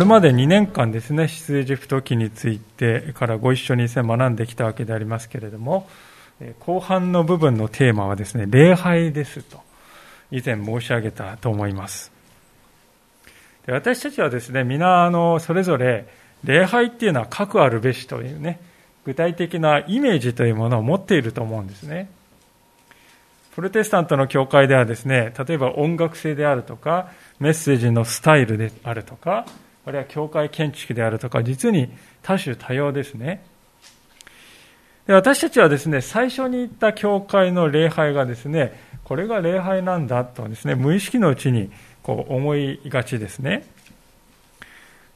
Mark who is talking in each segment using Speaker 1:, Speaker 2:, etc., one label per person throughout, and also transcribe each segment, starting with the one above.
Speaker 1: れまで2年間ですね、出エジプト記についてからご一緒に学んできたわけでありますけれども、後半の部分のテーマはですね、礼拝ですと、以前申し上げたと思います。で私たちはですね、皆、あの、それぞれ、礼拝っていうのは核あるべしというね、具体的なイメージというものを持っていると思うんですね。プロテスタントの教会ではですね、例えば音楽性であるとか、メッセージのスタイルであるとか、あるいは教会建築であるとか、実に多種多様ですね。で私たちはですね、最初に言った教会の礼拝がですね、これが礼拝なんだとですね、無意識のうちにこう思いがちですね。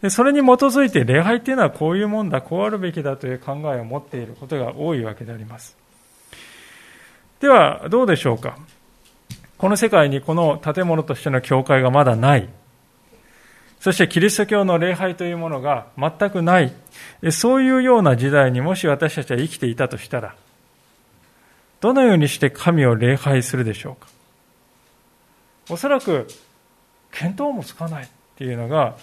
Speaker 1: でそれに基づいて礼拝っていうのはこういうもんだ、こうあるべきだという考えを持っていることが多いわけであります。では、どうでしょうか。この世界にこの建物としての教会がまだない。そしてキリスト教の礼拝というものが全くない。そういうような時代にもし私たちは生きていたとしたら、どのようにして神を礼拝するでしょうか？おそらく、見当もつかないっていうのが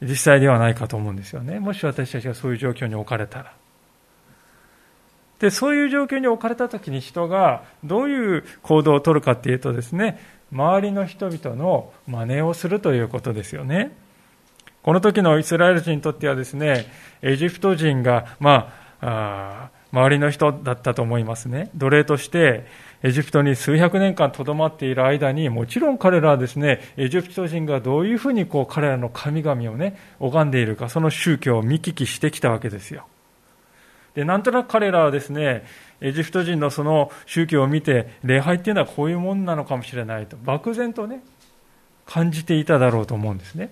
Speaker 1: 実際ではないかと思うんですよね。もし私たちがそういう状況に置かれたら。で、そういう状況に置かれた時に人がどういう行動をとるかっていうとですね、周りの人々の真似をするということですよね。この時のイスラエル人にとってはですね、エジプト人が、まあ、あ周りの人だったと思いますね。奴隷としてエジプトに数百年間とどまっている間に、もちろん彼らはですね、エジプト人がどういうふうにこう彼らの神々をね、拝んでいるか、その宗教を見聞きしてきたわけですよ。で、なんとなく彼らはですね、エジプト人のその宗教を見て、礼拝っていうのはこういうもんなのかもしれないと、漠然とね、感じていただろうと思うんですね。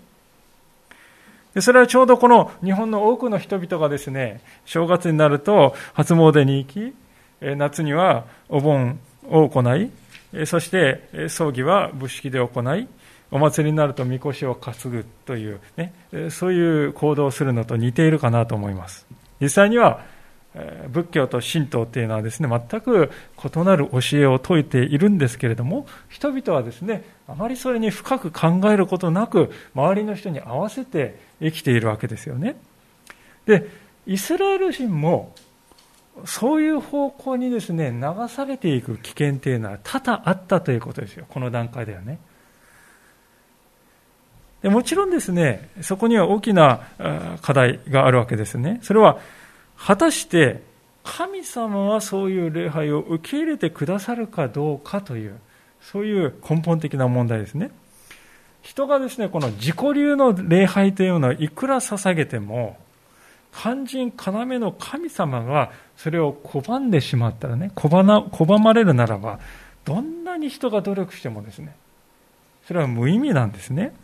Speaker 1: でそれはちょうどこの日本の多くの人々がですね、正月になると初詣に行き、夏にはお盆を行い、そして葬儀は仏式で行い、お祭りになるとみこしを担ぐという、ね、そういう行動をするのと似ているかなと思います。実際には仏教と神道っていうのはですね、全く異なる教えを説いているんですけれども、人々はですね、あまりそれに深く考えることなく、周りの人に合わせて生きているわけですよね。で、イスラエル人も、そういう方向にですね、流されていく危険っていうのは多々あったということですよ、この段階ではね。でもちろんですね、そこには大きな課題があるわけですね。それは、果たして神様はそういう礼拝を受け入れてくださるかどうかという、そういう根本的な問題ですね。人がですね、この自己流の礼拝というのをいくら捧げても、肝心要の神様がそれを拒んでしまったらね、拒まれるならば、どんなに人が努力してもですね、それは無意味なんですね。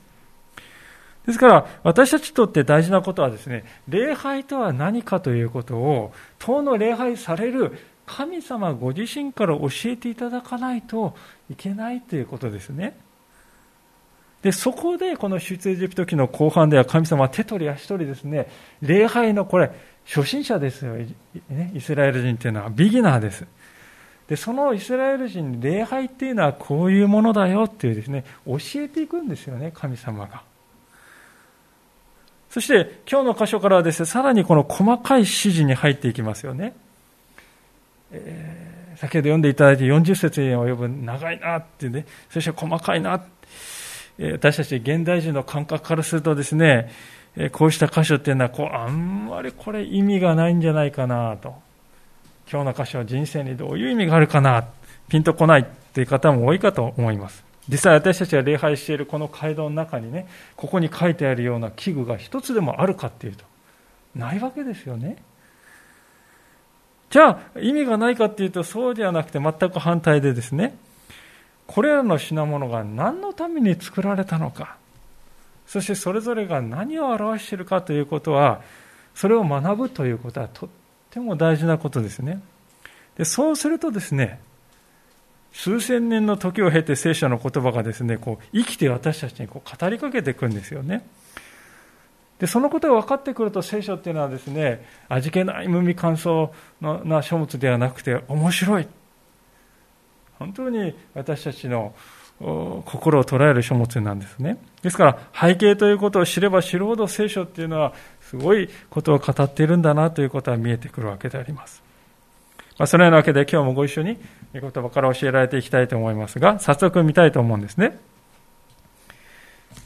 Speaker 1: ですから、私たちにとって大事なことはですね、礼拝とは何かということを、当の礼拝される神様ご自身から教えていただかないといけないということですね。で、そこでこの出エジプト記の後半では神様は手取り足取りですね、礼拝のこれ、初心者ですよ、ね、イスラエル人というのはビギナーです。で、そのイスラエル人に礼拝っていうのはこういうものだよっていうですね、教えていくんですよね、神様が。そして今日の箇所からはですね、さらにこの細かい指示に入っていきますよね。えー、先ほど読んでいただいて40節に及ぶ長いなってね、そして細かいな、え私たち現代人の感覚からするとですね、えこうした箇所っていうのはこう、あんまりこれ意味がないんじゃないかなと。今日の箇所は人生にどういう意味があるかな、ピンとこないっていう方も多いかと思います。実際私たちが礼拝しているこの街道の中にね、ここに書いてあるような器具が一つでもあるかっていうと、ないわけですよね。じゃあ、意味がないかっていうと、そうではなくて全く反対でですね、これらの品物が何のために作られたのか、そしてそれぞれが何を表しているかということは、それを学ぶということはとっても大事なことですね。でそうするとですね、数千年の時を経て聖書の言葉がですね、こう生きて私たちにこう語りかけていくんですよね。でそのことが分かってくると聖書っていうのはですね味気ない無味乾燥な書物ではなくて面白い。本当に私たちの心を捉える書物なんですね。ですから背景ということを知れば知るほど聖書っていうのはすごいことを語っているんだなということは見えてくるわけであります、まあ、そのようなわけで今日もご一緒に御言葉から教えられていきたいと思いますが早速見たいと思うんですね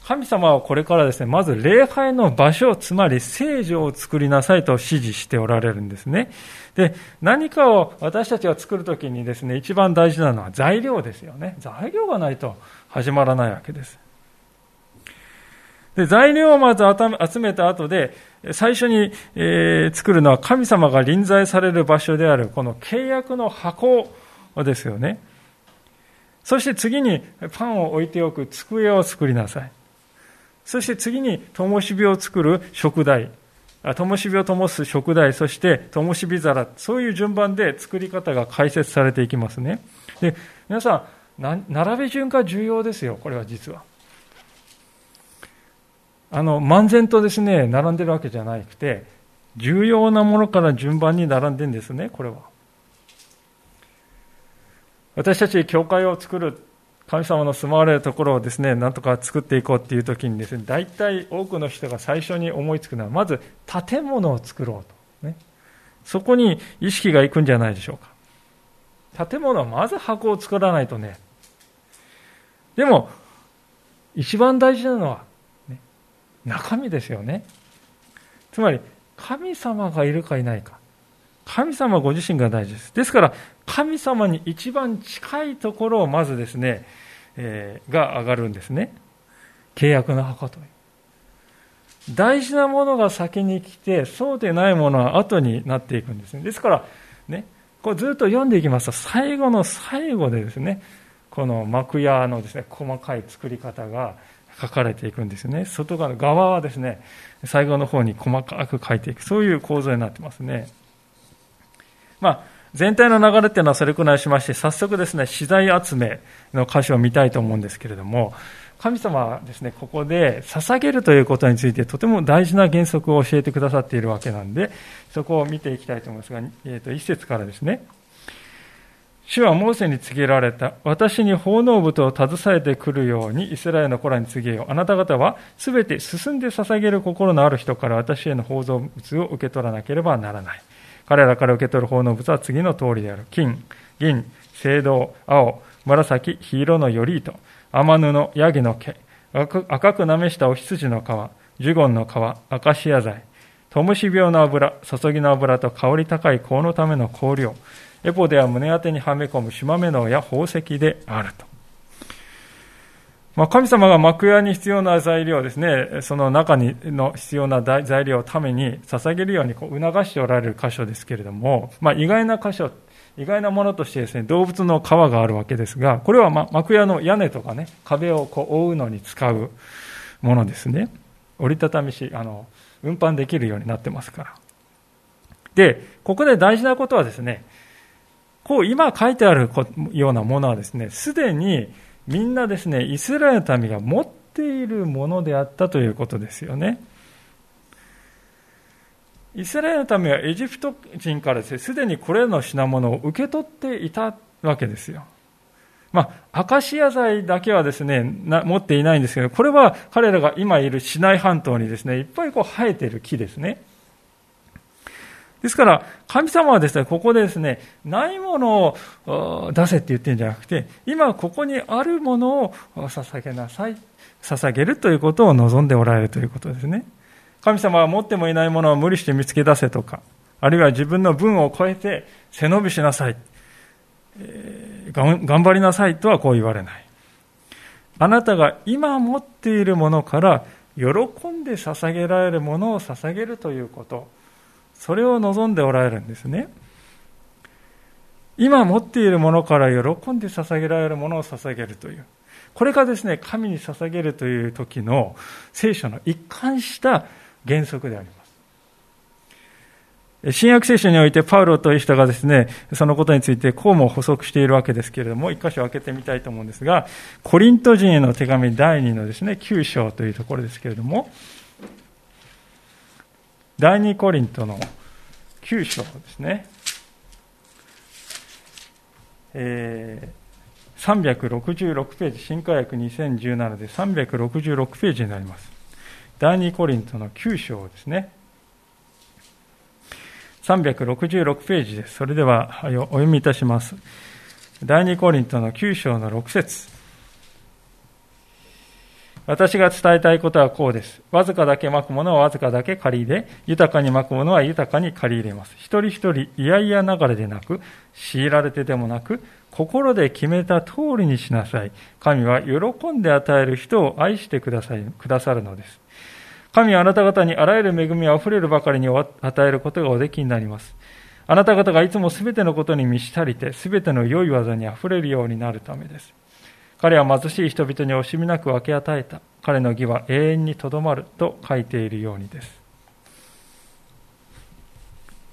Speaker 1: 神様はこれからですね、まず礼拝の場所、つまり聖女を作りなさいと指示しておられるんですね。で、何かを私たちが作るときにですね、一番大事なのは材料ですよね。材料がないと始まらないわけです。で材料をまず集めた後で、最初に、え、作るのは神様が臨在される場所である、この契約の箱ですよね。そして次にパンを置いておく机を作りなさい。そして次に、灯火を作る食台、灯火を灯す食台、そして灯火皿、そういう順番で作り方が解説されていきますね。で、皆さん、並べ順が重要ですよ、これは実は。あの、漫然とですね、並んでるわけじゃなくて、重要なものから順番に並んでるんですね、これは。私たち教会を作る神様の住まわれるところをですね、なんとか作っていこうっていう時にですね、大体多くの人が最初に思いつくのは、まず建物を作ろうと。ね。そこに意識がいくんじゃないでしょうか。建物はまず箱を作らないとね。でも、一番大事なのは、中身ですよね。つまり、神様がいるかいないか。神様ご自身が大事です。ですから、神様に一番近いところをまずですね、えー、が上がるんですね。契約の墓という。大事なものが先に来て、そうでないものは後になっていくんですね。ですから、ね、こうずっと読んでいきますと、最後の最後でですね、この幕屋のですね、細かい作り方が書かれていくんですね。外側の側はですね、最後の方に細かく書いていく、そういう構造になってますね。まあ、全体の流れっていうのはそれくらいしまして、早速ですね、資材集めの箇所を見たいと思うんですけれども、神様はですね、ここで捧げるということについてとても大事な原則を教えてくださっているわけなんで、そこを見ていきたいと思いますが、えー、と一節からですね、主はモーセに告げられた。私に奉納物を携えてくるようにイスラエルの子らに告げよう。あなた方はすべて進んで捧げる心のある人から私への奉納物を受け取らなければならない。彼らから受け取る奉納物は次の通りである。金、銀、青銅、青、紫、黄色の頼糸、天布、ヤギの毛、赤くなめしたお羊の皮、ジュゴンの皮、アカシア材、トムシ病の油、注ぎの油と香り高い香のための香料、エポでは胸当てにはめ込む島目のや宝石であると。まあ、神様が幕屋に必要な材料ですね、その中にの必要な材料をために捧げるようにこう促しておられる箇所ですけれども、まあ、意外な箇所、意外なものとしてですね、動物の皮があるわけですが、これはま幕屋の屋根とかね、壁をこう覆うのに使うものですね。折りたたみし、あの、運搬できるようになってますから。で、ここで大事なことはですね、こう今書いてあるようなものはですね、すでにみんなですね、イスラエルの民が持っているものであったということですよね。イスラエルの民はエジプト人からですね、すでにこれらの品物を受け取っていたわけですよ。まあ、アカシア材だけはですね、持っていないんですけど、これは彼らが今いるシナイ半島にですね、いっぱいこう生えている木ですね。ですから、神様はですね、ここでですね、ないものを出せって言ってるんじゃなくて、今ここにあるものを捧げなさい。捧げるということを望んでおられるということですね。神様は持ってもいないものを無理して見つけ出せとか、あるいは自分の分を超えて背伸びしなさい。えー、頑張りなさいとはこう言われない。あなたが今持っているものから喜んで捧げられるものを捧げるということ。それを望んでおられるんですね。今持っているものから喜んで捧げられるものを捧げるという。これがですね、神に捧げるという時の聖書の一貫した原則であります。新約聖書においてパウロという人がですね、そのことについてこうも補足しているわけですけれども、一箇所開けてみたいと思うんですが、コリント人への手紙第2のですね、9章というところですけれども、第2コリントの9章ですね。えー、366ページ、新科学2017で366ページになります。第2コリントの9章ですね。366ページです。それではお読みいたします。第2コリントの9章の6節私が伝えたいことはこうです。わずかだけまくものはわずかだけ借り入れ、豊かにまくものは豊かに借り入れます。一人一人嫌々流れでなく、強いられてでもなく、心で決めた通りにしなさい。神は喜んで与える人を愛してくださいくださるのです。神はあなた方にあらゆる恵みあふれるばかりに与えることがおできになります。あなた方がいつもすべてのことに満ち足りて、すべての良い技にあふれるようになるためです。彼は貧しい人々に惜しみなく分け与えた。彼の義は永遠にとどまると書いているようにです。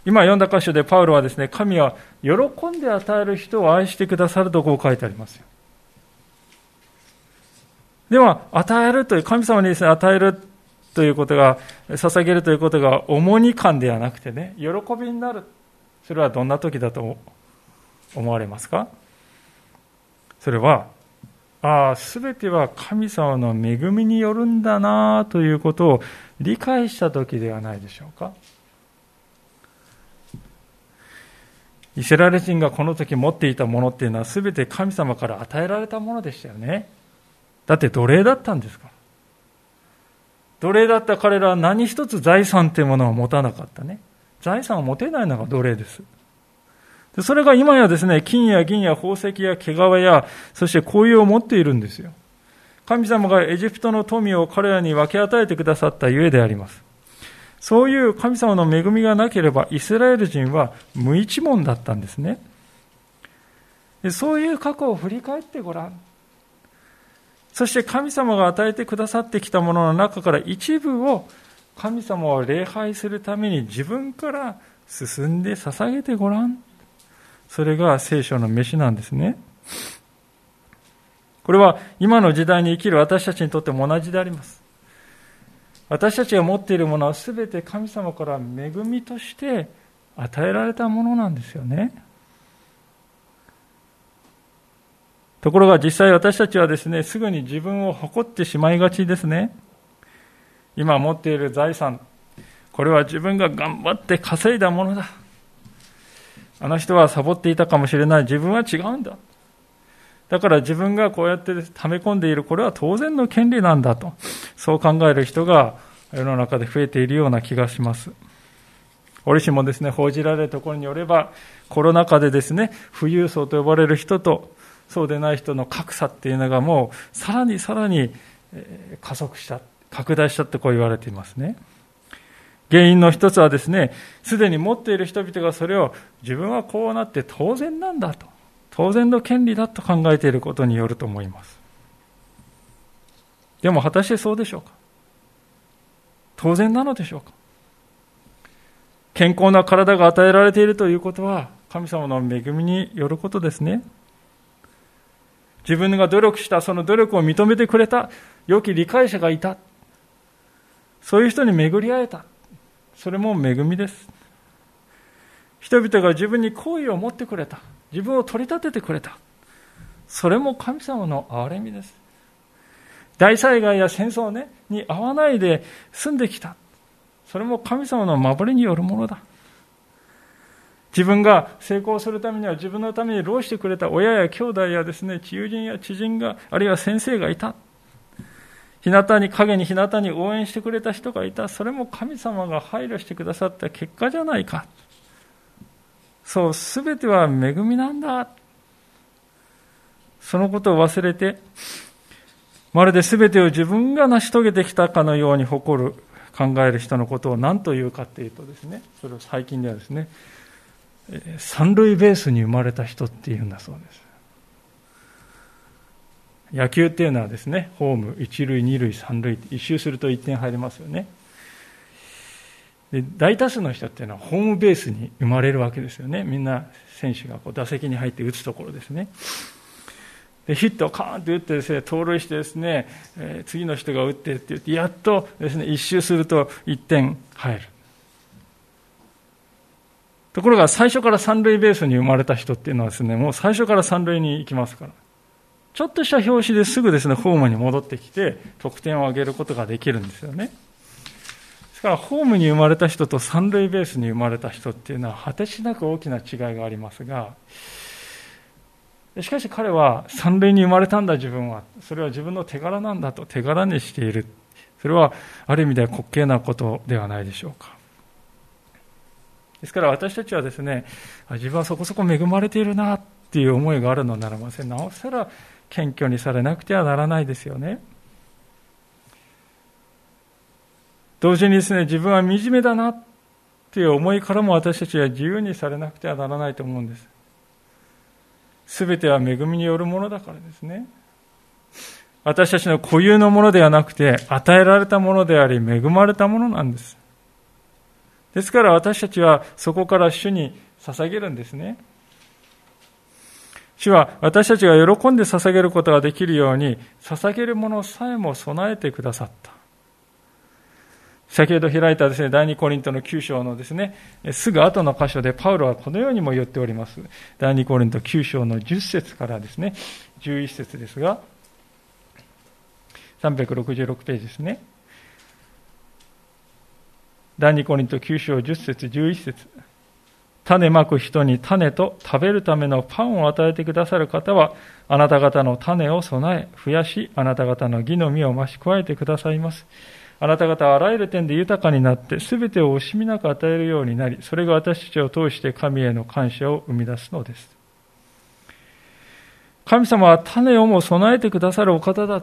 Speaker 1: 今読んだ箇所でパウロはですね、神は喜んで与える人を愛してくださるとこう書いてありますよ。では、与えるという、神様にですね、与えるということが、捧げるということが重荷感ではなくてね、喜びになる。それはどんな時だと思われますか？それは、ああ、すべては神様の恵みによるんだなということを理解した時ではないでしょうか。イスラエル人がこの時持っていたものっていうのは全て神様から与えられたものでしたよね。だって奴隷だったんですから。奴隷だった彼らは何一つ財産っていうものを持たなかったね。財産を持てないのが奴隷です。でそれが今やですね、金や銀や宝石や毛皮や、そして紅葉を持っているんですよ。神様がエジプトの富を彼らに分け与えてくださったゆえであります。そういう神様の恵みがなければ、イスラエル人は無一文だったんですね。でそういう過去を振り返ってごらん。そして神様が与えてくださってきたものの中から一部を神様を礼拝するために自分から進んで捧げてごらん。それが聖書の飯なんですね。これは今の時代に生きる私たちにとっても同じであります。私たちが持っているものは全て神様から恵みとして与えられたものなんですよね。ところが実際私たちはですね、すぐに自分を誇ってしまいがちですね。今持っている財産、これは自分が頑張って稼いだものだ。あの人はサボっていたかもしれない。自分は違うんだ。だから自分がこうやって溜め込んでいる、これは当然の権利なんだと、そう考える人が世の中で増えているような気がします。折しもですね、報じられるところによれば、コロナ禍でですね、富裕層と呼ばれる人と、そうでない人の格差っていうのがもう、さらにさらに加速した、拡大したってこう言われていますね。原因の一つはですね、すでに持っている人々がそれを自分はこうなって当然なんだと。当然の権利だと考えていることによると思います。でも果たしてそうでしょうか？当然なのでしょうか？健康な体が与えられているということは神様の恵みによることですね。自分が努力したその努力を認めてくれた良き理解者がいた。そういう人に巡り会えた。それも恵みです。人々が自分に好意を持ってくれた。自分を取り立ててくれた。それも神様の憐れみです。大災害や戦争、ね、に遭わないで住んできた。それも神様の守りによるものだ。自分が成功するためには自分のために労してくれた親や兄弟やですね、友人や知人が、あるいは先生がいた。日向に、影に日向に応援してくれた人がいた。それも神様が配慮してくださった結果じゃないか。そう、すべては恵みなんだ。そのことを忘れて、まるで全てを自分が成し遂げてきたかのように誇る、考える人のことを何というかっていうとですね、それを最近ではですね、三塁ベースに生まれた人っていうんだそうです。野球っていうのはですね、ホーム、一塁、二塁、三塁、一周すると1点入りますよね。で大多数の人っていうのはホームベースに生まれるわけですよね。みんな選手がこう打席に入って打つところですね。でヒットをカーンと打ってですね盗塁してですね、えー、次の人が打ってって言ってやっとですね一周すると1点入る。ところが最初から三塁ベースに生まれた人っていうのはですねもう最初から三塁に行きますから。ちょっとした拍子ですぐですねホームに戻ってきて得点を上げることができるんですよね。ですからホームに生まれた人と三塁ベースに生まれた人っていうのは果てしなく大きな違いがありますがしかし彼は三塁に生まれたんだ自分は。それは自分の手柄なんだと手柄にしている。それはある意味では滑稽なことではないでしょうか。ですから私たちはですね自分はそこそこ恵まれているなっていう思いがあるのならばなおさら謙虚にされなくてはならないですよね同時にですね自分は惨めだなっていう思いからも私たちは自由にされなくてはならないと思うんですすべては恵みによるものだからですね。私たちの固有のものではなくて、与えられたものであり、恵まれたものなんです。ですから私たちはそこから主に捧げるんですね。主は私たちが喜んで捧げることができるように、捧げるものさえも備えてくださった。先ほど開いたですね、第二コリントの9章のですね、すぐ後の箇所でパウロはこのようにも言っております。第二コリント9章の10節からですね、11節ですが、366ページですね。第二コリント9章10節11節種まく人に種と食べるためのパンを与えてくださる方は、あなた方の種を備え、増やし、あなた方の義の実を増し加えてくださいます。あなた方はあらゆる点で豊かになって、すべてを惜しみなく与えるようになり、それが私たちを通して神への感謝を生み出すのです。神様は種をも備えてくださるお方だ。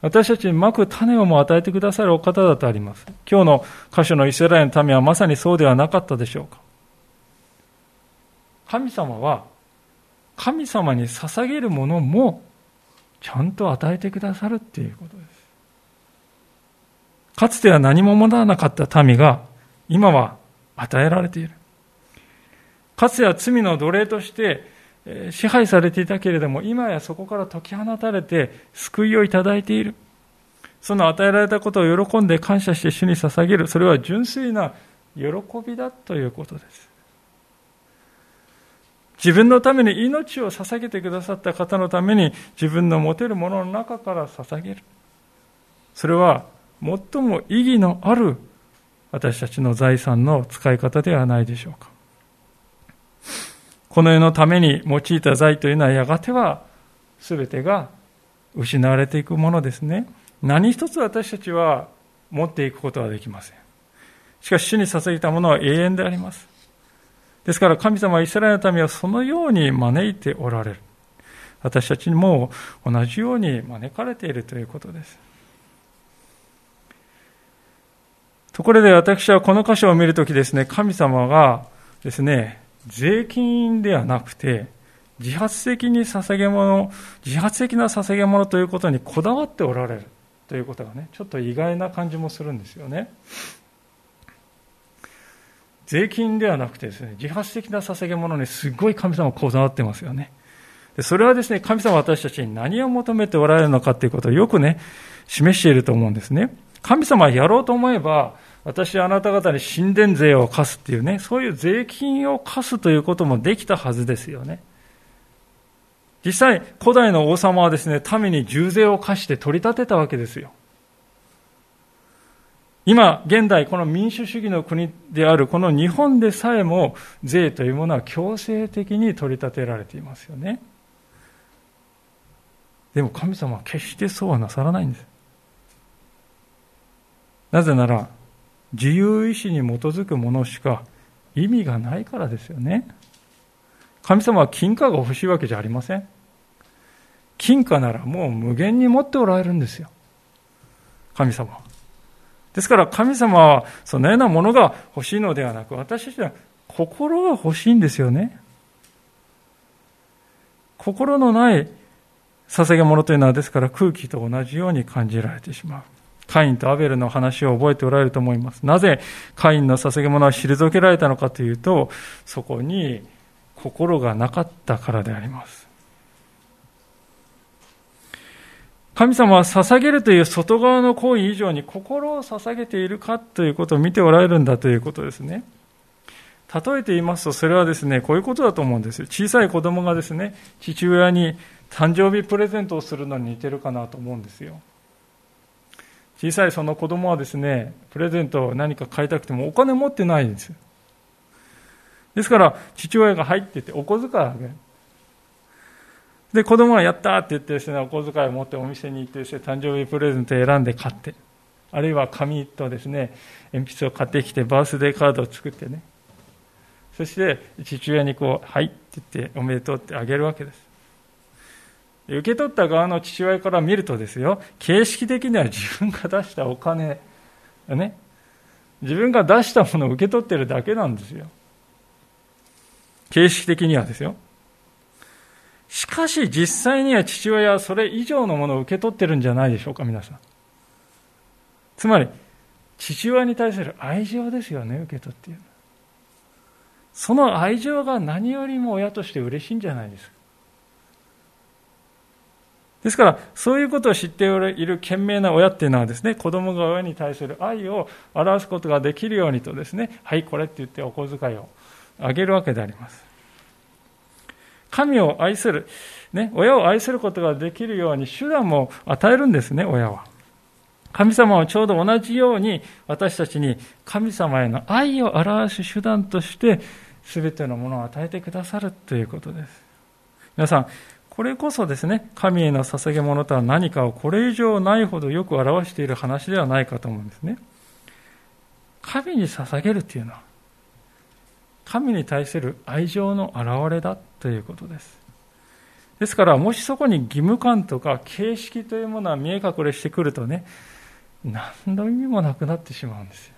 Speaker 1: 私たちにまく種をも与えてくださるお方だとあります。今日の箇所のイスラエルの民はまさにそうではなかったでしょうか。神様は神様に捧げるものもちゃんと与えてくださるっていうことです。かつては何も持たなかった民が今は与えられている。かつては罪の奴隷として支配されていたけれども、今やそこから解き放たれて救いをいただいている。その与えられたことを喜んで感謝して主に捧げる。それは純粋な喜びだということです。自分のために命を捧げてくださった方のために自分の持てるものの中から捧げる。それは最も意義のある私たちの財産の使い方ではないでしょうか。この世のために用いた財というのはやがては全てが失われていくものですね。何一つ私たちは持っていくことはできません。しかし主に捧げたものは永遠であります。ですから神様はイスラエルの民はそのように招いておられる。私たちにも同じように招かれているということです。ところで私はこの箇所を見るときですね、神様がですね、税金ではなくて、自発的に捧げ物、自発的な捧げ物ということにこだわっておられるということがね、ちょっと意外な感じもするんですよね。税金ではなくてですね、自発的な捧げ物にすごい神様こだわってますよね。でそれはですね、神様私たちに何を求めておられるのかということをよくね、示していると思うんですね。神様はやろうと思えば、私はあなた方に神殿税を課すっていうね、そういう税金を課すということもできたはずですよね。実際、古代の王様はですね、民に重税を課して取り立てたわけですよ。今、現代、この民主主義の国であるこの日本でさえも税というものは強制的に取り立てられていますよね。でも神様は決してそうはなさらないんです。なぜなら、自由意志に基づくものしか意味がないからですよね。神様は金貨が欲しいわけじゃありません。金貨ならもう無限に持っておられるんですよ。神様は。ですから神様はそのようなものが欲しいのではなく、私たちは心が欲しいんですよね。心のない捧げ物というのはですから空気と同じように感じられてしまう。カインとアベルの話を覚えておられると思います。なぜカインの捧げ物は退けられたのかというと、そこに心がなかったからであります。神様は捧げるという外側の行為以上に心を捧げているかということを見ておられるんだということですね。例えて言いますと、それはですね、こういうことだと思うんですよ。小さい子供がですね、父親に誕生日プレゼントをするのに似てるかなと思うんですよ。小さいその子供はですね、プレゼントを何か買いたくてもお金持ってないんですよ。ですから、父親が入っててお小遣いあげる。で、子供はやったって言ってですね、お小遣いを持ってお店に行ってですね、誕生日プレゼントを選んで買って、あるいは紙とですね、鉛筆を買ってきて、バースデーカードを作ってね、そして父親にこう、はいって言って、おめでとうってあげるわけです。受け取った側の父親から見るとですよ、形式的には自分が出したお金、ね、自分が出したものを受け取ってるだけなんですよ。形式的にはですよ。しかし実際には父親はそれ以上のものを受け取ってるんじゃないでしょうか、皆さん。つまり、父親に対する愛情ですよね、受け取っている。その愛情が何よりも親として嬉しいんじゃないですか。ですから、そういうことを知っている賢明な親っていうのはですね、子供が親に対する愛を表すことができるようにとですね、はい、これって言ってお小遣いをあげるわけであります。神を愛する、ね、親を愛することができるように手段も与えるんですね、親は。神様はちょうど同じように私たちに神様への愛を表す手段として全てのものを与えてくださるということです。皆さん、これこそですね、神への捧げ物とは何かをこれ以上ないほどよく表している話ではないかと思うんですね。神に捧げるというのは、神に対する愛情の表れだということです。ですから、もしそこに義務感とか形式というものは見え隠れしてくるとね、何の意味もなくなってしまうんですよ。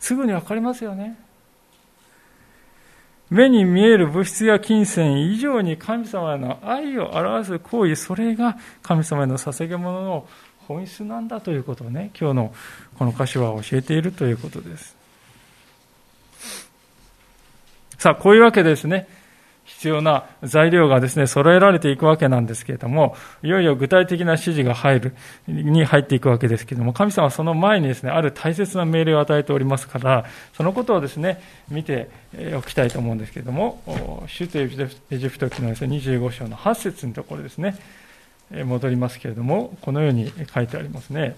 Speaker 1: すぐに分かりますよね。目に見える物質や金銭以上に神様への愛を表す行為、それが神様への捧げ物の本質なんだということをね、今日のこの歌詞は教えているということです。さあ、こういうわけですね。必要な材料がですね、揃えられていくわけなんですけれども、いよいよ具体的な指示が入る、に入っていくわけですけれども、神様はその前にですね、ある大切な命令を与えておりますから、そのことをですね、見ておきたいと思うんですけれども、首都エジプト記のですね、25章の8節のところですね、戻りますけれども、このように書いてありますね。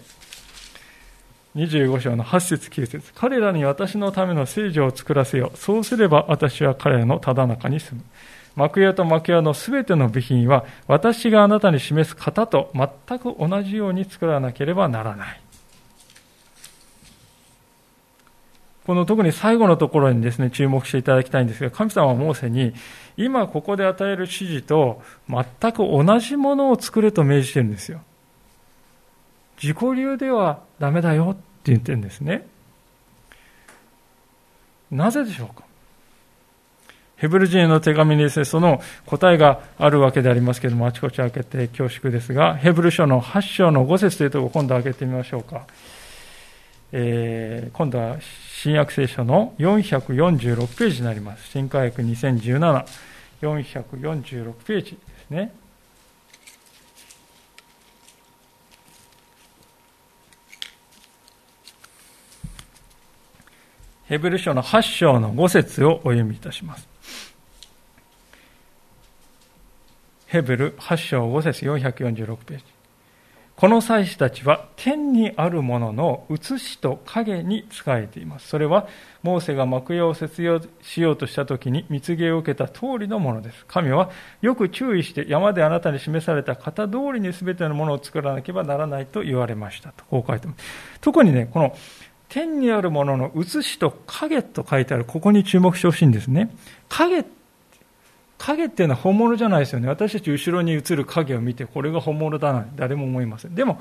Speaker 1: 25章の8節9節彼らに私のための聖女を作らせよ。そうすれば私は彼らのただ中に住む。幕屋と幕屋のすべての備品は私があなたに示す型と全く同じように作らなければならない。この特に最後のところにですね、注目していただきたいんですが、神様はモーセに、今ここで与える指示と全く同じものを作れと命じてるんですよ。自己流ではダメだよって言ってるんですね。なぜでしょうか？ヘブル人への手紙にですね、その答えがあるわけでありますけれども、あちこち開けて恐縮ですが、ヘブル書の8章の5節というところを今度開けてみましょうか。えー、今度は新約聖書の446ページになります。新科学2017、446ページですね。ヘブル書の8章の5節をお読みいたします。ヘブル8章5節446ページ。この祭司たちは天にあるものの写しと影に仕えています。それは、モーセが幕屋を設用しようとした時に蜜毛を受けた通りのものです。神はよく注意して山であなたに示された型通りに全てのものを作らなければならないと言われましたと。こう書いてます。特にね、この天にあるものの写しと影と書いてある、ここに注目してほしいんですね。影、影っていうのは本物じゃないですよね。私たち後ろに映る影を見て、これが本物だな、誰も思いません。でも、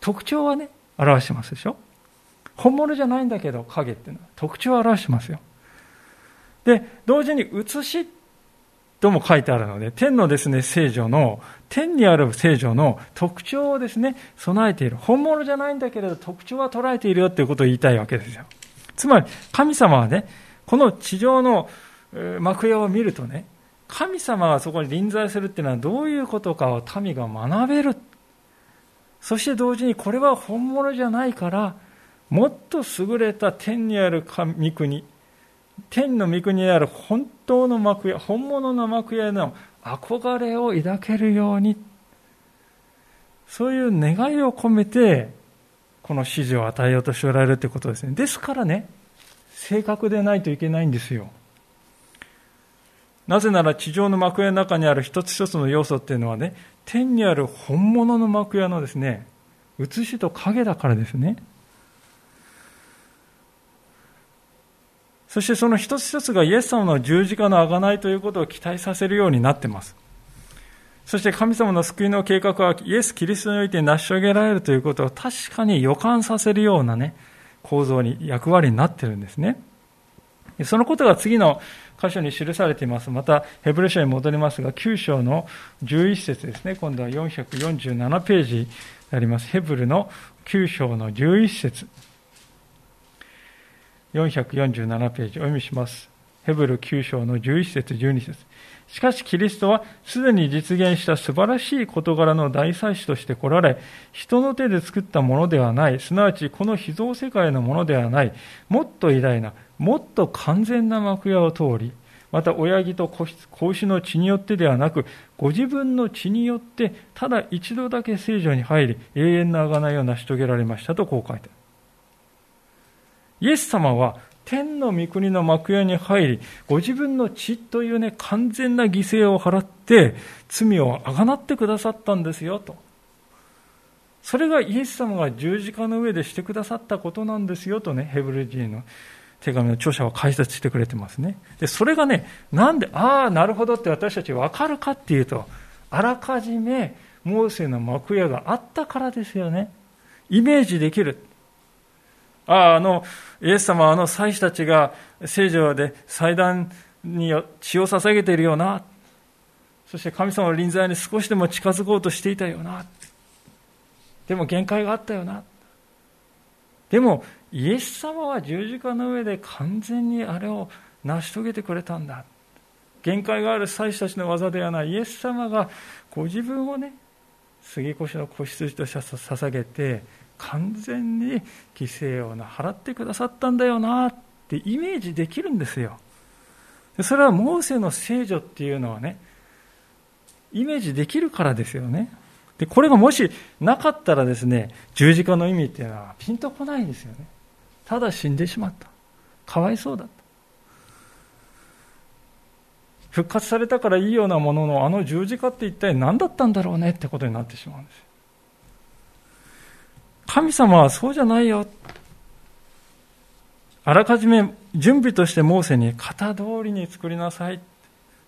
Speaker 1: 特徴はね、表してますでしょ本物じゃないんだけど、影っていうのは特徴を表してますよ。で、同時に写しっとも書いてあるので、天のですね、聖女の、天にある聖女の特徴をですね、備えている。本物じゃないんだけれど、特徴は捉えているよっていうことを言いたいわけですよ。つまり、神様はね、この地上の幕屋を見るとね、神様がそこに臨在するっていうのはどういうことかを民が学べる。そして同時にこれは本物じゃないから、もっと優れた天にある御国、天の御国にある本当の幕屋、本物の幕屋への憧れを抱けるように、そういう願いを込めて、この指示を与えようとしておられるということですね。ですからね、正確でないといけないんですよ。なぜなら地上の幕屋の中にある一つ一つの要素っていうのはね、天にある本物の幕屋のですね、写しと影だからですね。そしてその一つ一つがイエス様の十字架の贖いということを期待させるようになっています。そして神様の救いの計画はイエス・キリストにおいて成し遂げられるということを確かに予感させるようなね、構造に、役割になっているんですね。そのことが次の箇所に記されています。また、ヘブル書に戻りますが、9章の11節ですね。今度は447ページになります。ヘブルの9章の11節447ページお読みします。ヘブル9章の11節12節しかしキリストはすでに実現した素晴らしい事柄の大祭司として来られ、人の手で作ったものではない、すなわちこの秘蔵世界のものではない、もっと偉大な、もっと完全な幕屋を通り、また親木と子牛の血によってではなく、ご自分の血によって、ただ一度だけ聖女に入り、永遠な贖いを成し遂げられましたとこう書いてある。イエス様は天の御国の幕屋に入り、ご自分の血というね、完全な犠牲を払って、罪をあがなってくださったんですよ、と。それがイエス様が十字架の上でしてくださったことなんですよ、とね、ヘブル人の手紙の著者は解説してくれてますね。で、それがね、なんで、ああ、なるほどって私たち分かるかっていうと、あらかじめ、モーセの幕屋があったからですよね。イメージできる。ああ、あの、イエス様はあの祭司たちが聖女で祭壇に血を捧げているような、そして神様の臨在に少しでも近づこうとしていたよな、でも限界があったよな。でも、イエス様は十字架の上で完全にあれを成し遂げてくれたんだ。限界がある祭司たちの技ではないイエス様がご自分をね、杉越の子羊として捧げて、完全に犠牲を払ってくださったんだよなってイメージできるんですよ。それはモーセの聖女っていうのはね、イメージできるからですよね。で、これがもしなかったらですね、十字架の意味っていうのはピンとこないんですよね。ただ死んでしまった。かわいそうだった。復活されたからいいようなものの、あの十字架って一体何だったんだろうねってことになってしまうんです。神様はそうじゃないよ。あらかじめ準備としてモーセに型通りに作りなさい。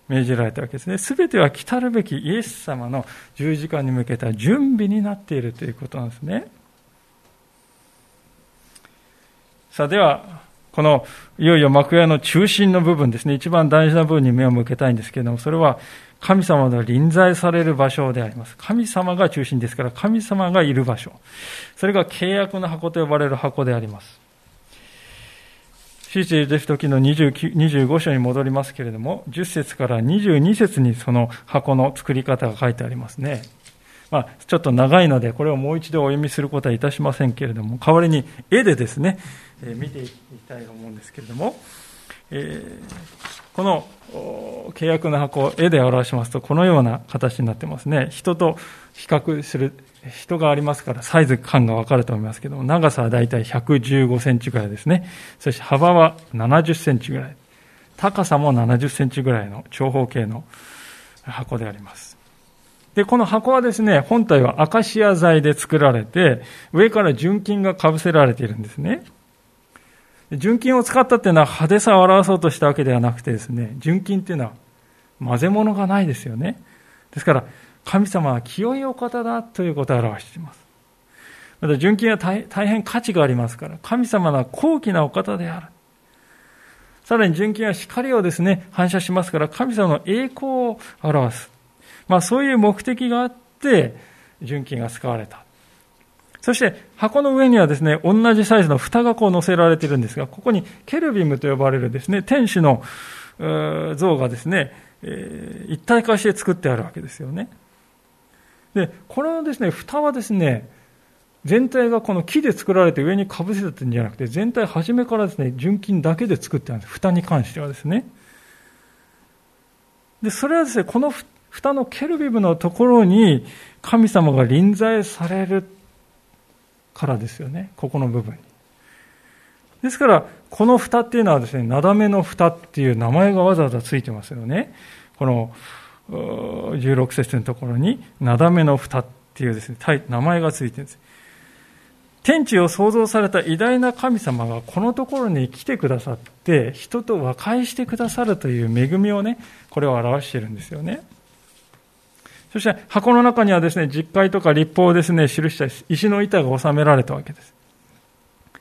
Speaker 1: 命じられたわけですね。すべては来たるべきイエス様の十字架に向けた準備になっているということなんですね。さあ、では、このいよいよ幕屋の中心の部分ですね、一番大事な部分に目を向けたいんですけれども、それは神様の臨在される場所であります。神様が中心ですから、神様がいる場所。それが契約の箱と呼ばれる箱であります。シーチェジェフト記の25章に戻りますけれども、10節から22節にその箱の作り方が書いてありますね。まあ、ちょっと長いので、これをもう一度お読みすることはいたしませんけれども、代わりに絵でですね、え見ていきたいと思うんですけれども、えー、この契約の箱を絵で表しますと、このような形になってますね。人と比較する、人がありますからサイズ感がわかると思いますけども、長さはだいたい115センチぐらいですね。そして幅は70センチぐらい。高さも70センチぐらいの長方形の箱であります。で、この箱はですね、本体はアカシア材で作られて、上から純金が被せられているんですね。純金を使ったっていうのは派手さを表そうとしたわけではなくてですね、純金っていうのは混ぜ物がないですよね。ですから、神様は清いお方だということを表しています。また、純金は大変価値がありますから、神様は高貴なお方である。さらに純金は光をですね、反射しますから、神様の栄光を表す。まあそういう目的があって、純金が使われた。そして箱の上にはですね、同じサイズの蓋がこう載せられているんですが、ここにケルビムと呼ばれるですね、天使の像がですね、え、一体化して作ってあるわけですよね。で、これのですね、蓋はですね、全体がこの木で作られて上にかぶせてるんじゃなくて、全体初めからですね、純金だけで作ってあるんです。蓋に関してはですね。で、それはですね、この蓋のケルビムのところに神様が臨在されるからですよね。ここの部分に。ですから、この蓋っていうのはですね、なだめの蓋っていう名前がわざわざついてますよね。この16節のところに、なだめの蓋っていうですね、名前がついてるんです。天地を創造された偉大な神様がこのところに来てくださって、人と和解してくださるという恵みをね、これを表してるんですよね。そして箱の中にはですね、実会とか立法をですね、記した石の板が収められたわけです。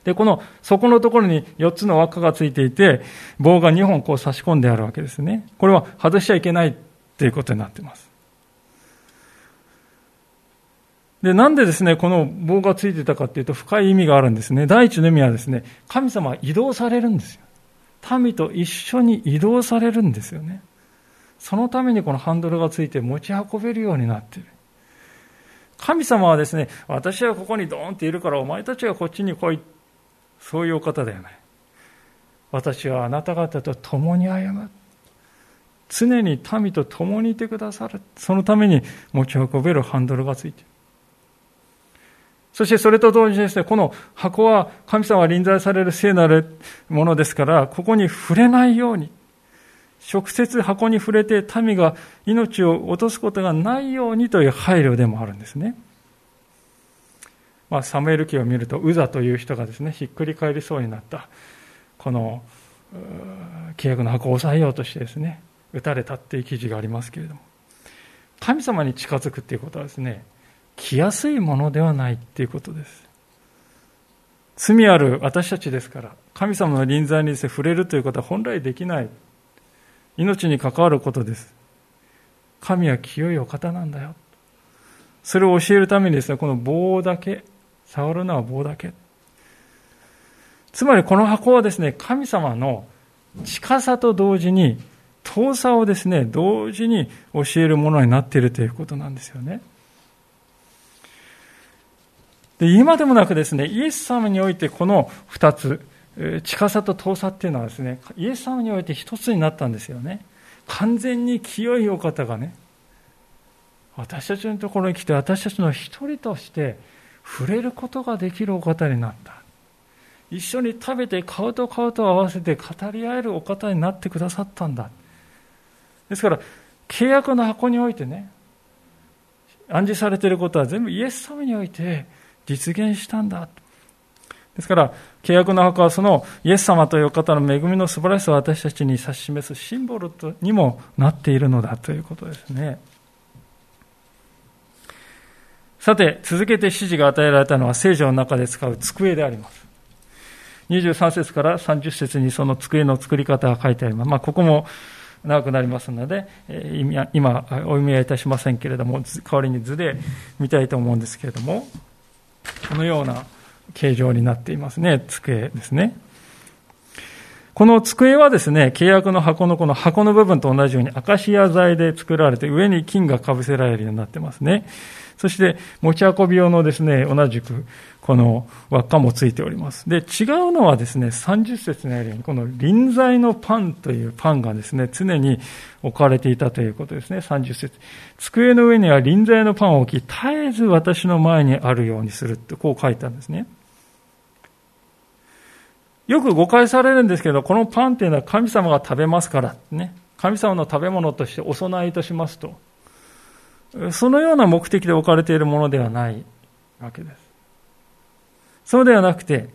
Speaker 1: で、この底のところに4つの輪っかがついていて、棒が2本こう差し込んであるわけですね。これは外しちゃいけないということになっています。で、なんでですね、この棒がついてたかっていうと深い意味があるんですね。第一の意味はですね、神様は移動されるんですよ。民と一緒に移動されるんですよね。そのためにこのハンドルがついて持ち運べるようになっている。神様はですね、私はここにドーンっているからお前たちはこっちに来い。そういうお方ではない。私はあなた方と共に歩む。常に民と共にいてくださる。そのために持ち運べるハンドルがついている。そしてそれと同時にですね、この箱は神様が臨在される聖なるものですから、ここに触れないように、直接箱に触れて民が命を落とすことがないようにという配慮でもあるんですね。まあ、サムエル記を見ると、ウザという人がですね、ひっくり返りそうになった、この、契約の箱を抑えようとしてですね、撃たれたっていう記事がありますけれども、神様に近づくっていうことはですね、来やすいものではないっていうことです。罪ある私たちですから、神様の臨在に触れるということは本来できない。命に関わることです。神は清いお方なんだよ。それを教えるためにですね、この棒だけ、触るのは棒だけ。つまりこの箱はですね、神様の近さと同時に、遠さをですね、同時に教えるものになっているということなんですよね。で今でもなくですね、イエス様においてこの二つ、近さと遠さっていうのはですね、イエス様において一つになったんですよね。完全に清いお方がね、私たちのところに来て私たちの一人として触れることができるお方になった。一緒に食べて顔と顔と合わせて語り合えるお方になってくださったんだ。ですから、契約の箱においてね、暗示されていることは全部イエス様において実現したんだ。ですから、契約の箱はそのイエス様という方の恵みの素晴らしさを私たちに指し示すシンボルにもなっているのだということですね。さて、続けて指示が与えられたのは聖書の中で使う机であります。23節から30節にその机の作り方が書いてあります。まあ、ここも長くなりますので、今、お読みはいたしませんけれども、代わりに図で見たいと思うんですけれども、このような形状になっていますね。机ですね。この机はですね、契約の箱のこの箱の部分と同じようにアカシア材で作られて上に金がかぶせられるようになってますね。そして持ち運び用のですね、同じくこの輪っかもついております。で、違うのはですね、30節にあるように、この臨在のパンというパンがですね、常に置かれていたということですね、30節机の上には臨在のパンを置き、絶えず私の前にあるようにするってこう書いたんですね。よく誤解されるんですけど、このパンっていうのは神様が食べますからね。神様の食べ物としてお供えとしますと。そのような目的で置かれているものではないわけです。そうではなくて、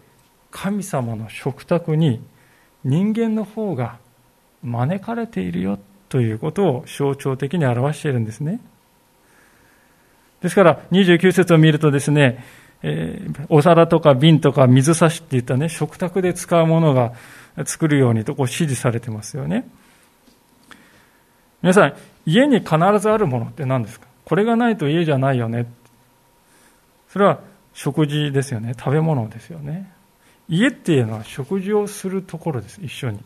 Speaker 1: 神様の食卓に人間の方が招かれているよということを象徴的に表しているんですね。ですから、29節を見るとですね、えー、お皿とか瓶とか水差しっていったね、食卓で使うものが作るようにとこう指示されてますよね。皆さん、家に必ずあるものって何ですか？これがないと家じゃないよね。それは食事ですよね。食べ物ですよね。家っていうのは食事をするところです。一緒に。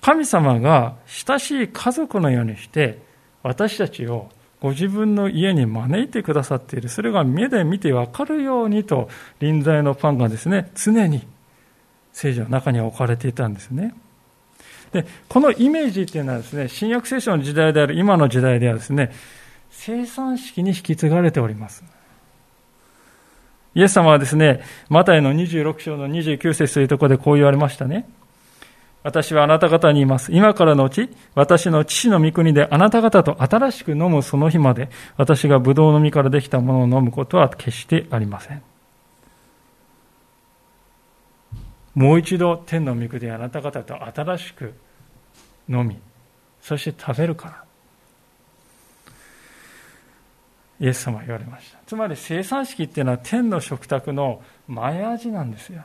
Speaker 1: 神様が親しい家族のようにして私たちをご自分の家に招いてくださっている。それが目で見てわかるようにと臨在のパンがですね、常に聖女の中に置かれていたんですね。で、このイメージっていうのはですね、新約聖書の時代である今の時代ではですね、生産式に引き継がれております。イエス様はですね、マタイの26章の29節というところでこう言われましたね。私はあなた方にいます。今からのうち、私の父の御国であなた方と新しく飲むその日まで、私が葡萄の実からできたものを飲むことは決してありません。もう一度天の御国であなた方と新しく飲み、そして食べるから。イエス様は言われました。つまり生産式っていうのは天の食卓の前味なんですよ。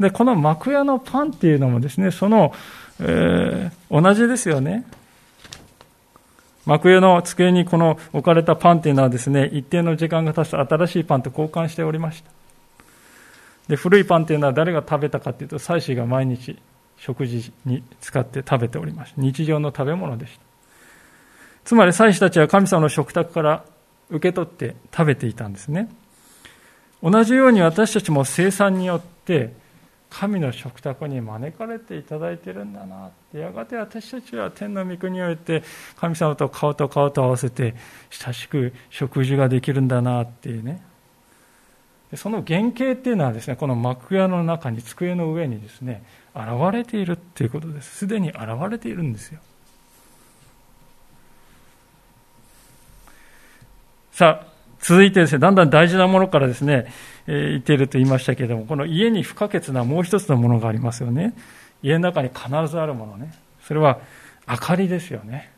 Speaker 1: で、この幕屋のパンっていうのもですね、その、えー、同じですよね。幕屋の机にこの置かれたパンっていうのはですね、一定の時間が経つと新しいパンと交換しておりました。で、古いパンっていうのは誰が食べたかっていうと、祭司が毎日食事に使って食べておりました。日常の食べ物でした。つまり祭司たちは神様の食卓から受け取って食べていたんですね。同じように私たちも生産によって神の食卓に招かれていただいているんだな。ってやがて私たちは天の御国において神様と顔と顔と合わせて親しく食事ができるんだな。っていうね。その原型っていうのはですねこの幕屋の中に机の上にですね現れているっていうことです。すでに現れているんですよ。さあ続いてですねだんだん大事なものからですねえ言っていると言いましたけれども、この家に不可欠なもう一つのものがありますよね。家の中に必ずあるものね。それは明かりですよね。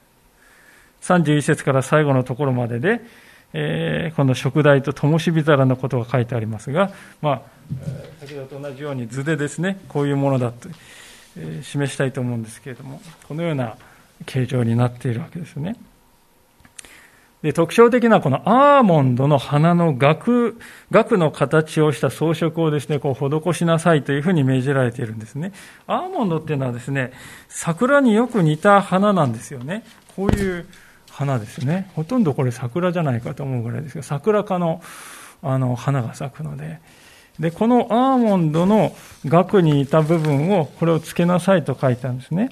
Speaker 1: 31節から最後のところまでで、えー、この食台と灯火皿のことが書いてありますが、まあ、先ほどと同じように図でですね、こういうものだと、えー、示したいと思うんですけれども、このような形状になっているわけですね。で特徴的なこのアーモンドの花の額、額の形をした装飾をですね、こう施しなさいというふうに命じられているんですね。アーモンドっていうのはですね、桜によく似た花なんですよね。こういう花ですね。ほとんどこれ桜じゃないかと思うぐらいですけど、桜科のあの花が咲くので。で、このアーモンドの額に似た部分を、これを付けなさいと書いたんですね。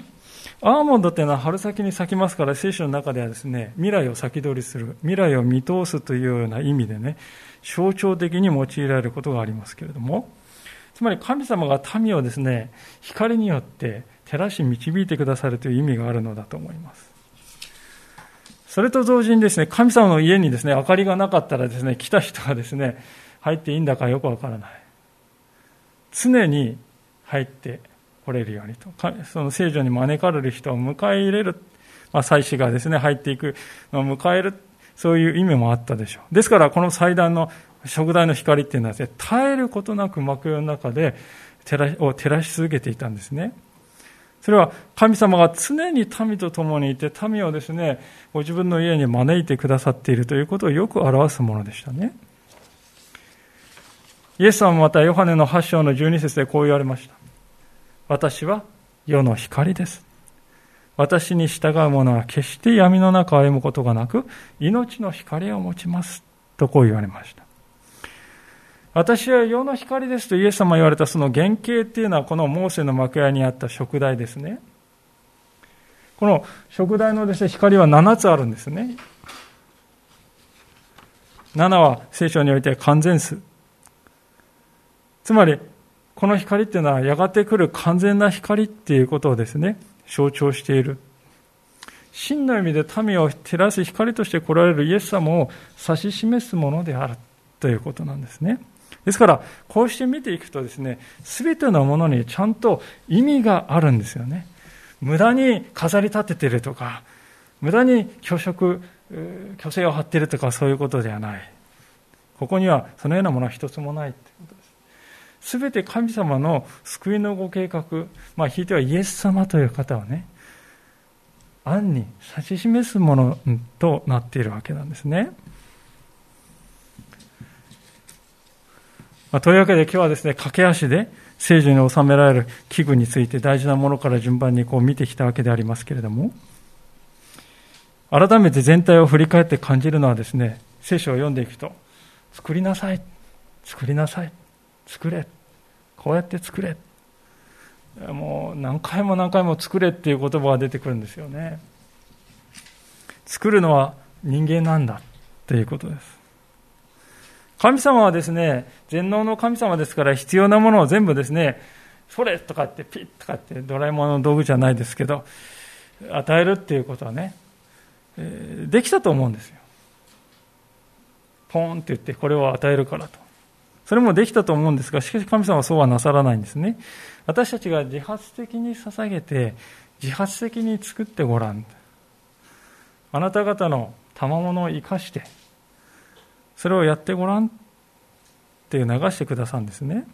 Speaker 1: アーモンドっていうのは春先に咲きますから、聖書の中ではですね、未来を先取りする、未来を見通すというような意味でね、象徴的に用いられることがありますけれども、つまり神様が民をですね、光によって照らし導いてくださるという意味があるのだと思います。それと同時にですね、神様の家にですね、明かりがなかったらですね、来た人がですね、入っていいんだかよくわからない。常に入って来れるようにと。その聖女に招かれる人を迎え入れる。まあ、祭司がですね、入っていく迎える。そういう意味もあったでしょう。ですから、この祭壇の食台の光っていうのはですね、絶えることなく幕の中で照らを照らし続けていたんですね。それは神様が常に民と共にいて、民をですね、ご自分の家に招いてくださっているということをよく表すものでしたね。イエス様もまたヨハネの8章の12節でこう言われました。私は世の光です。私に従う者は決して闇の中を歩むことがなく、命の光を持ちます。とこう言われました。私は世の光ですとイエス様言われたその原型っていうのはこのモーセの幕屋にあった食台ですね。この食台のですね、光は7つあるんですね。7は聖書において完全数。つまり、この光っていうのはやがて来る完全な光っていうことをですね、象徴している。真の意味で民を照らす光として来られるイエス様を指し示すものであるということなんですね。ですから、こうして見ていくとですね、すべてのものにちゃんと意味があるんですよね。無駄に飾り立ててるとか、無駄に虚飾、虚勢を張ってるとかそういうことではない。ここにはそのようなものは一つもないということです。すべて神様の救いのご計画、まあ、ひいてはイエス様という方はね、暗に指し示すものとなっているわけなんですね。まあ、というわけで今日はですね、駆け足で聖女に収められる器具について大事なものから順番にこう見てきたわけでありますけれども、改めて全体を振り返って感じるのはですね、聖書を読んでいくと、作りなさい、作りなさい、作れ、こうやって作れ。もう何回も何回も作れっていう言葉が出てくるんですよね。作るのは人間なんだということです。神様はですね、全能の神様ですから必要なものを全部ですね、それとかってピッとかってドラえもんの道具じゃないですけど、与えるっていうことはね、できたと思うんですよ。ポーンって言ってこれを与えるからと。それもできたと思うんですが、しかし神様はそうはなさらないんですね。私たちが自発的に捧げて、自発的に作ってごらん。あなた方の賜物を生かして、それをやってごらんって流してくださるんですね。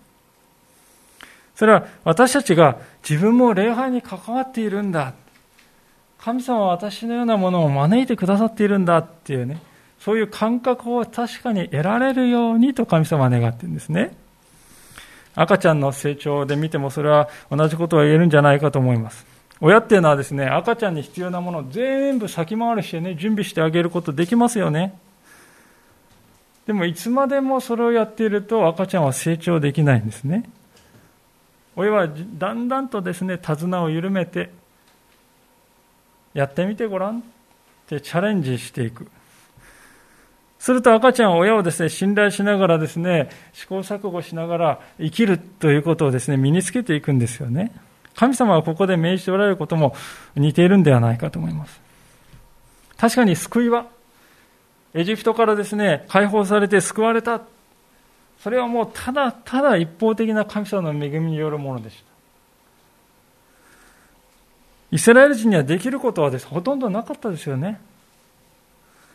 Speaker 1: それは私たちが自分も礼拝に関わっているんだ。神様は私のようなものを招いてくださっているんだっていうね、そういう感覚を確かに得られるようにと神様は願っているんですね。赤ちゃんの成長で見てもそれは同じことが言えるんじゃないかと思います。親っていうのはですね、赤ちゃんに必要なものを全部先回りしてね、準備してあげることできますよね。でもいつまでもそれをやっていると赤ちゃんは成長できないんですね。親はだんだんとですね、手綱を緩めて、やってみてごらんってチャレンジしていく。すると赤ちゃんは親をですね、信頼しながらですね、試行錯誤しながら生きるということをですね、身につけていくんですよね。神様はここで命じておられることも似ているんではないかと思います。確かに救いは、エジプトからですね、解放されて救われた。それはもうただただ一方的な神様の恵みによるものでした。イスラエル人にはできることはです、ほとんどなかったですよね。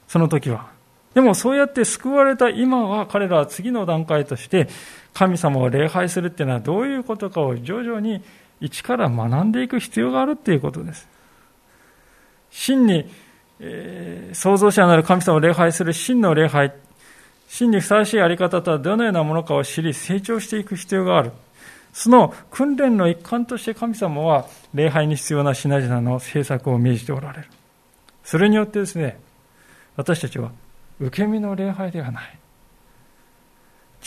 Speaker 1: その時は。でもそうやって救われた今は彼らは次の段階として神様を礼拝するっていうのはどういうことかを徐々に一から学んでいく必要があるっていうことです。真に、えー、創造者なる神様を礼拝する真の礼拝、真にふさわしいあり方とはどのようなものかを知り成長していく必要がある。その訓練の一環として神様は礼拝に必要な品々の制作を命じておられる。それによってですね、私たちは受け身の礼拝ではない。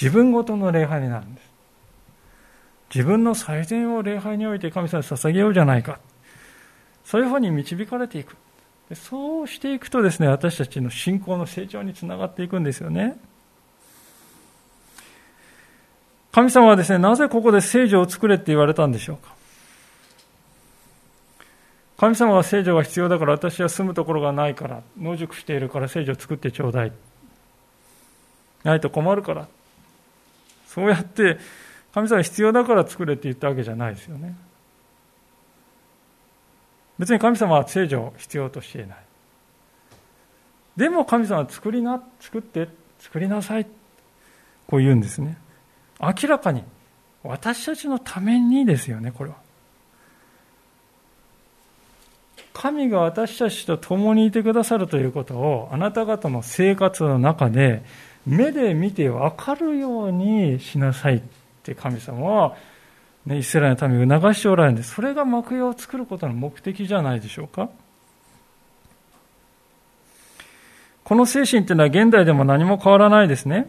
Speaker 1: 自分ごとの礼拝になるんです。自分の最善を礼拝において神様に捧げようじゃないか。そういうふうに導かれていく。そうしていくとですね、私たちの信仰の成長につながっていくんですよね。神様はですね、なぜここで聖女を作れって言われたんでしょうか。神様は聖女が必要だから私は住むところがないから、野宿しているから聖女を作ってちょうだい。ないと困るから。そうやって神様必要だから作れって言ったわけじゃないですよね。別に神様は聖女を必要としていない。でも神様は作りな、作って、作りなさい。こう言うんですね。明らかに私たちのためにですよね、これは。神が私たちと共にいてくださるということをあなた方の生活の中で目で見て分かるようにしなさいって神様は、ね、イスラエルの民を促しておられるんです。それが幕屋を作ることの目的じゃないでしょうか。この精神っていうのは現代でも何も変わらないですね。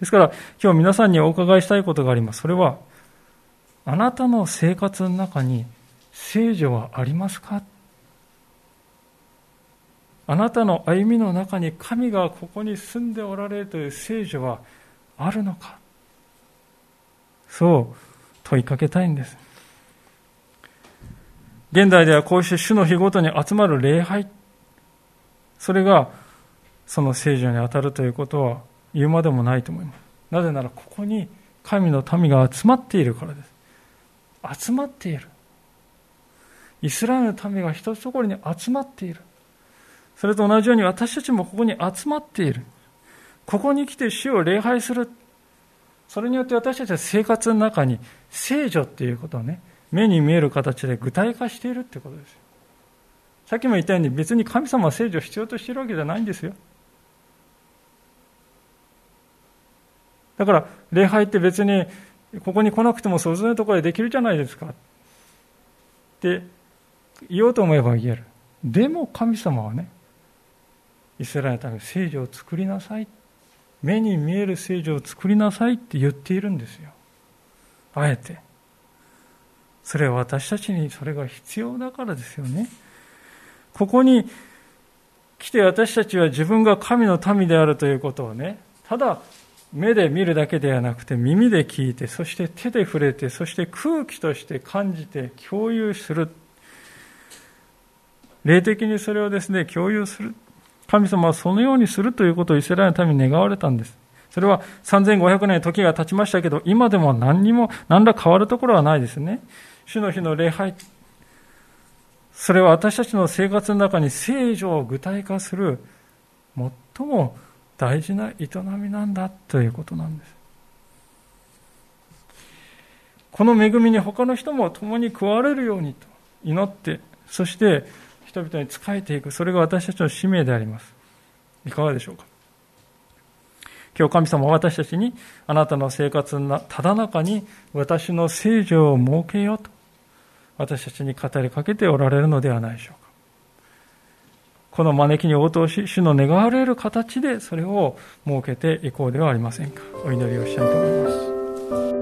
Speaker 1: ですから、今日皆さんにお伺いしたいことがあります。それは、あなたの生活の中に聖女はありますか？あなたの歩みの中に神がここに住んでおられるという聖女はあるのか？そう問いかけたいんです。現代ではこうして主の日ごとに集まる礼拝、それがその聖女に当たるということは言うまでもないと思います。なぜならここに神の民が集まっているからです。集まっている。イスラエルの民が一つところに集まっている。それと同じように私たちもここに集まっている。ここに来て主を礼拝する。それによって私たちは生活の中に聖女っていうことをね、目に見える形で具体化しているってことです。さっきも言ったように別に神様は聖女を必要としているわけじゃないんですよ。だから礼拝って別にここに来なくてもそれぞれのところでできるじゃないですかって言おうと思えば言える。でも神様はね、イスラエルのため聖女を作りなさい。目に見える聖女を作りなさいって言っているんですよ。あえて。それは私たちにそれが必要だからですよね。ここに来て私たちは自分が神の民であるということをね、ただ目で見るだけではなくて耳で聞いて、そして手で触れて、そして空気として感じて共有する。霊的にそれをですね、共有する。神様はそのようにするということをイスラエルのために願われたんです。それは3500年時が経ちましたけど、今でも何にも、何ら変わるところはないですね。主の日の礼拝。それは私たちの生活の中に聖女を具体化する最も大事な営みなんだということなんです。この恵みに他の人も共に加われるようにと祈って、そして人々に仕えていく、それが私たちの使命であります。いかがでしょうか？今日神様は私たちにあなたの生活のただ中に私の聖女を設けようと私たちに語りかけておられるのではないでしょうか？この招きに応答し、主の願われる形でそれを設けていこうではありませんか？お祈りをしたいと思います。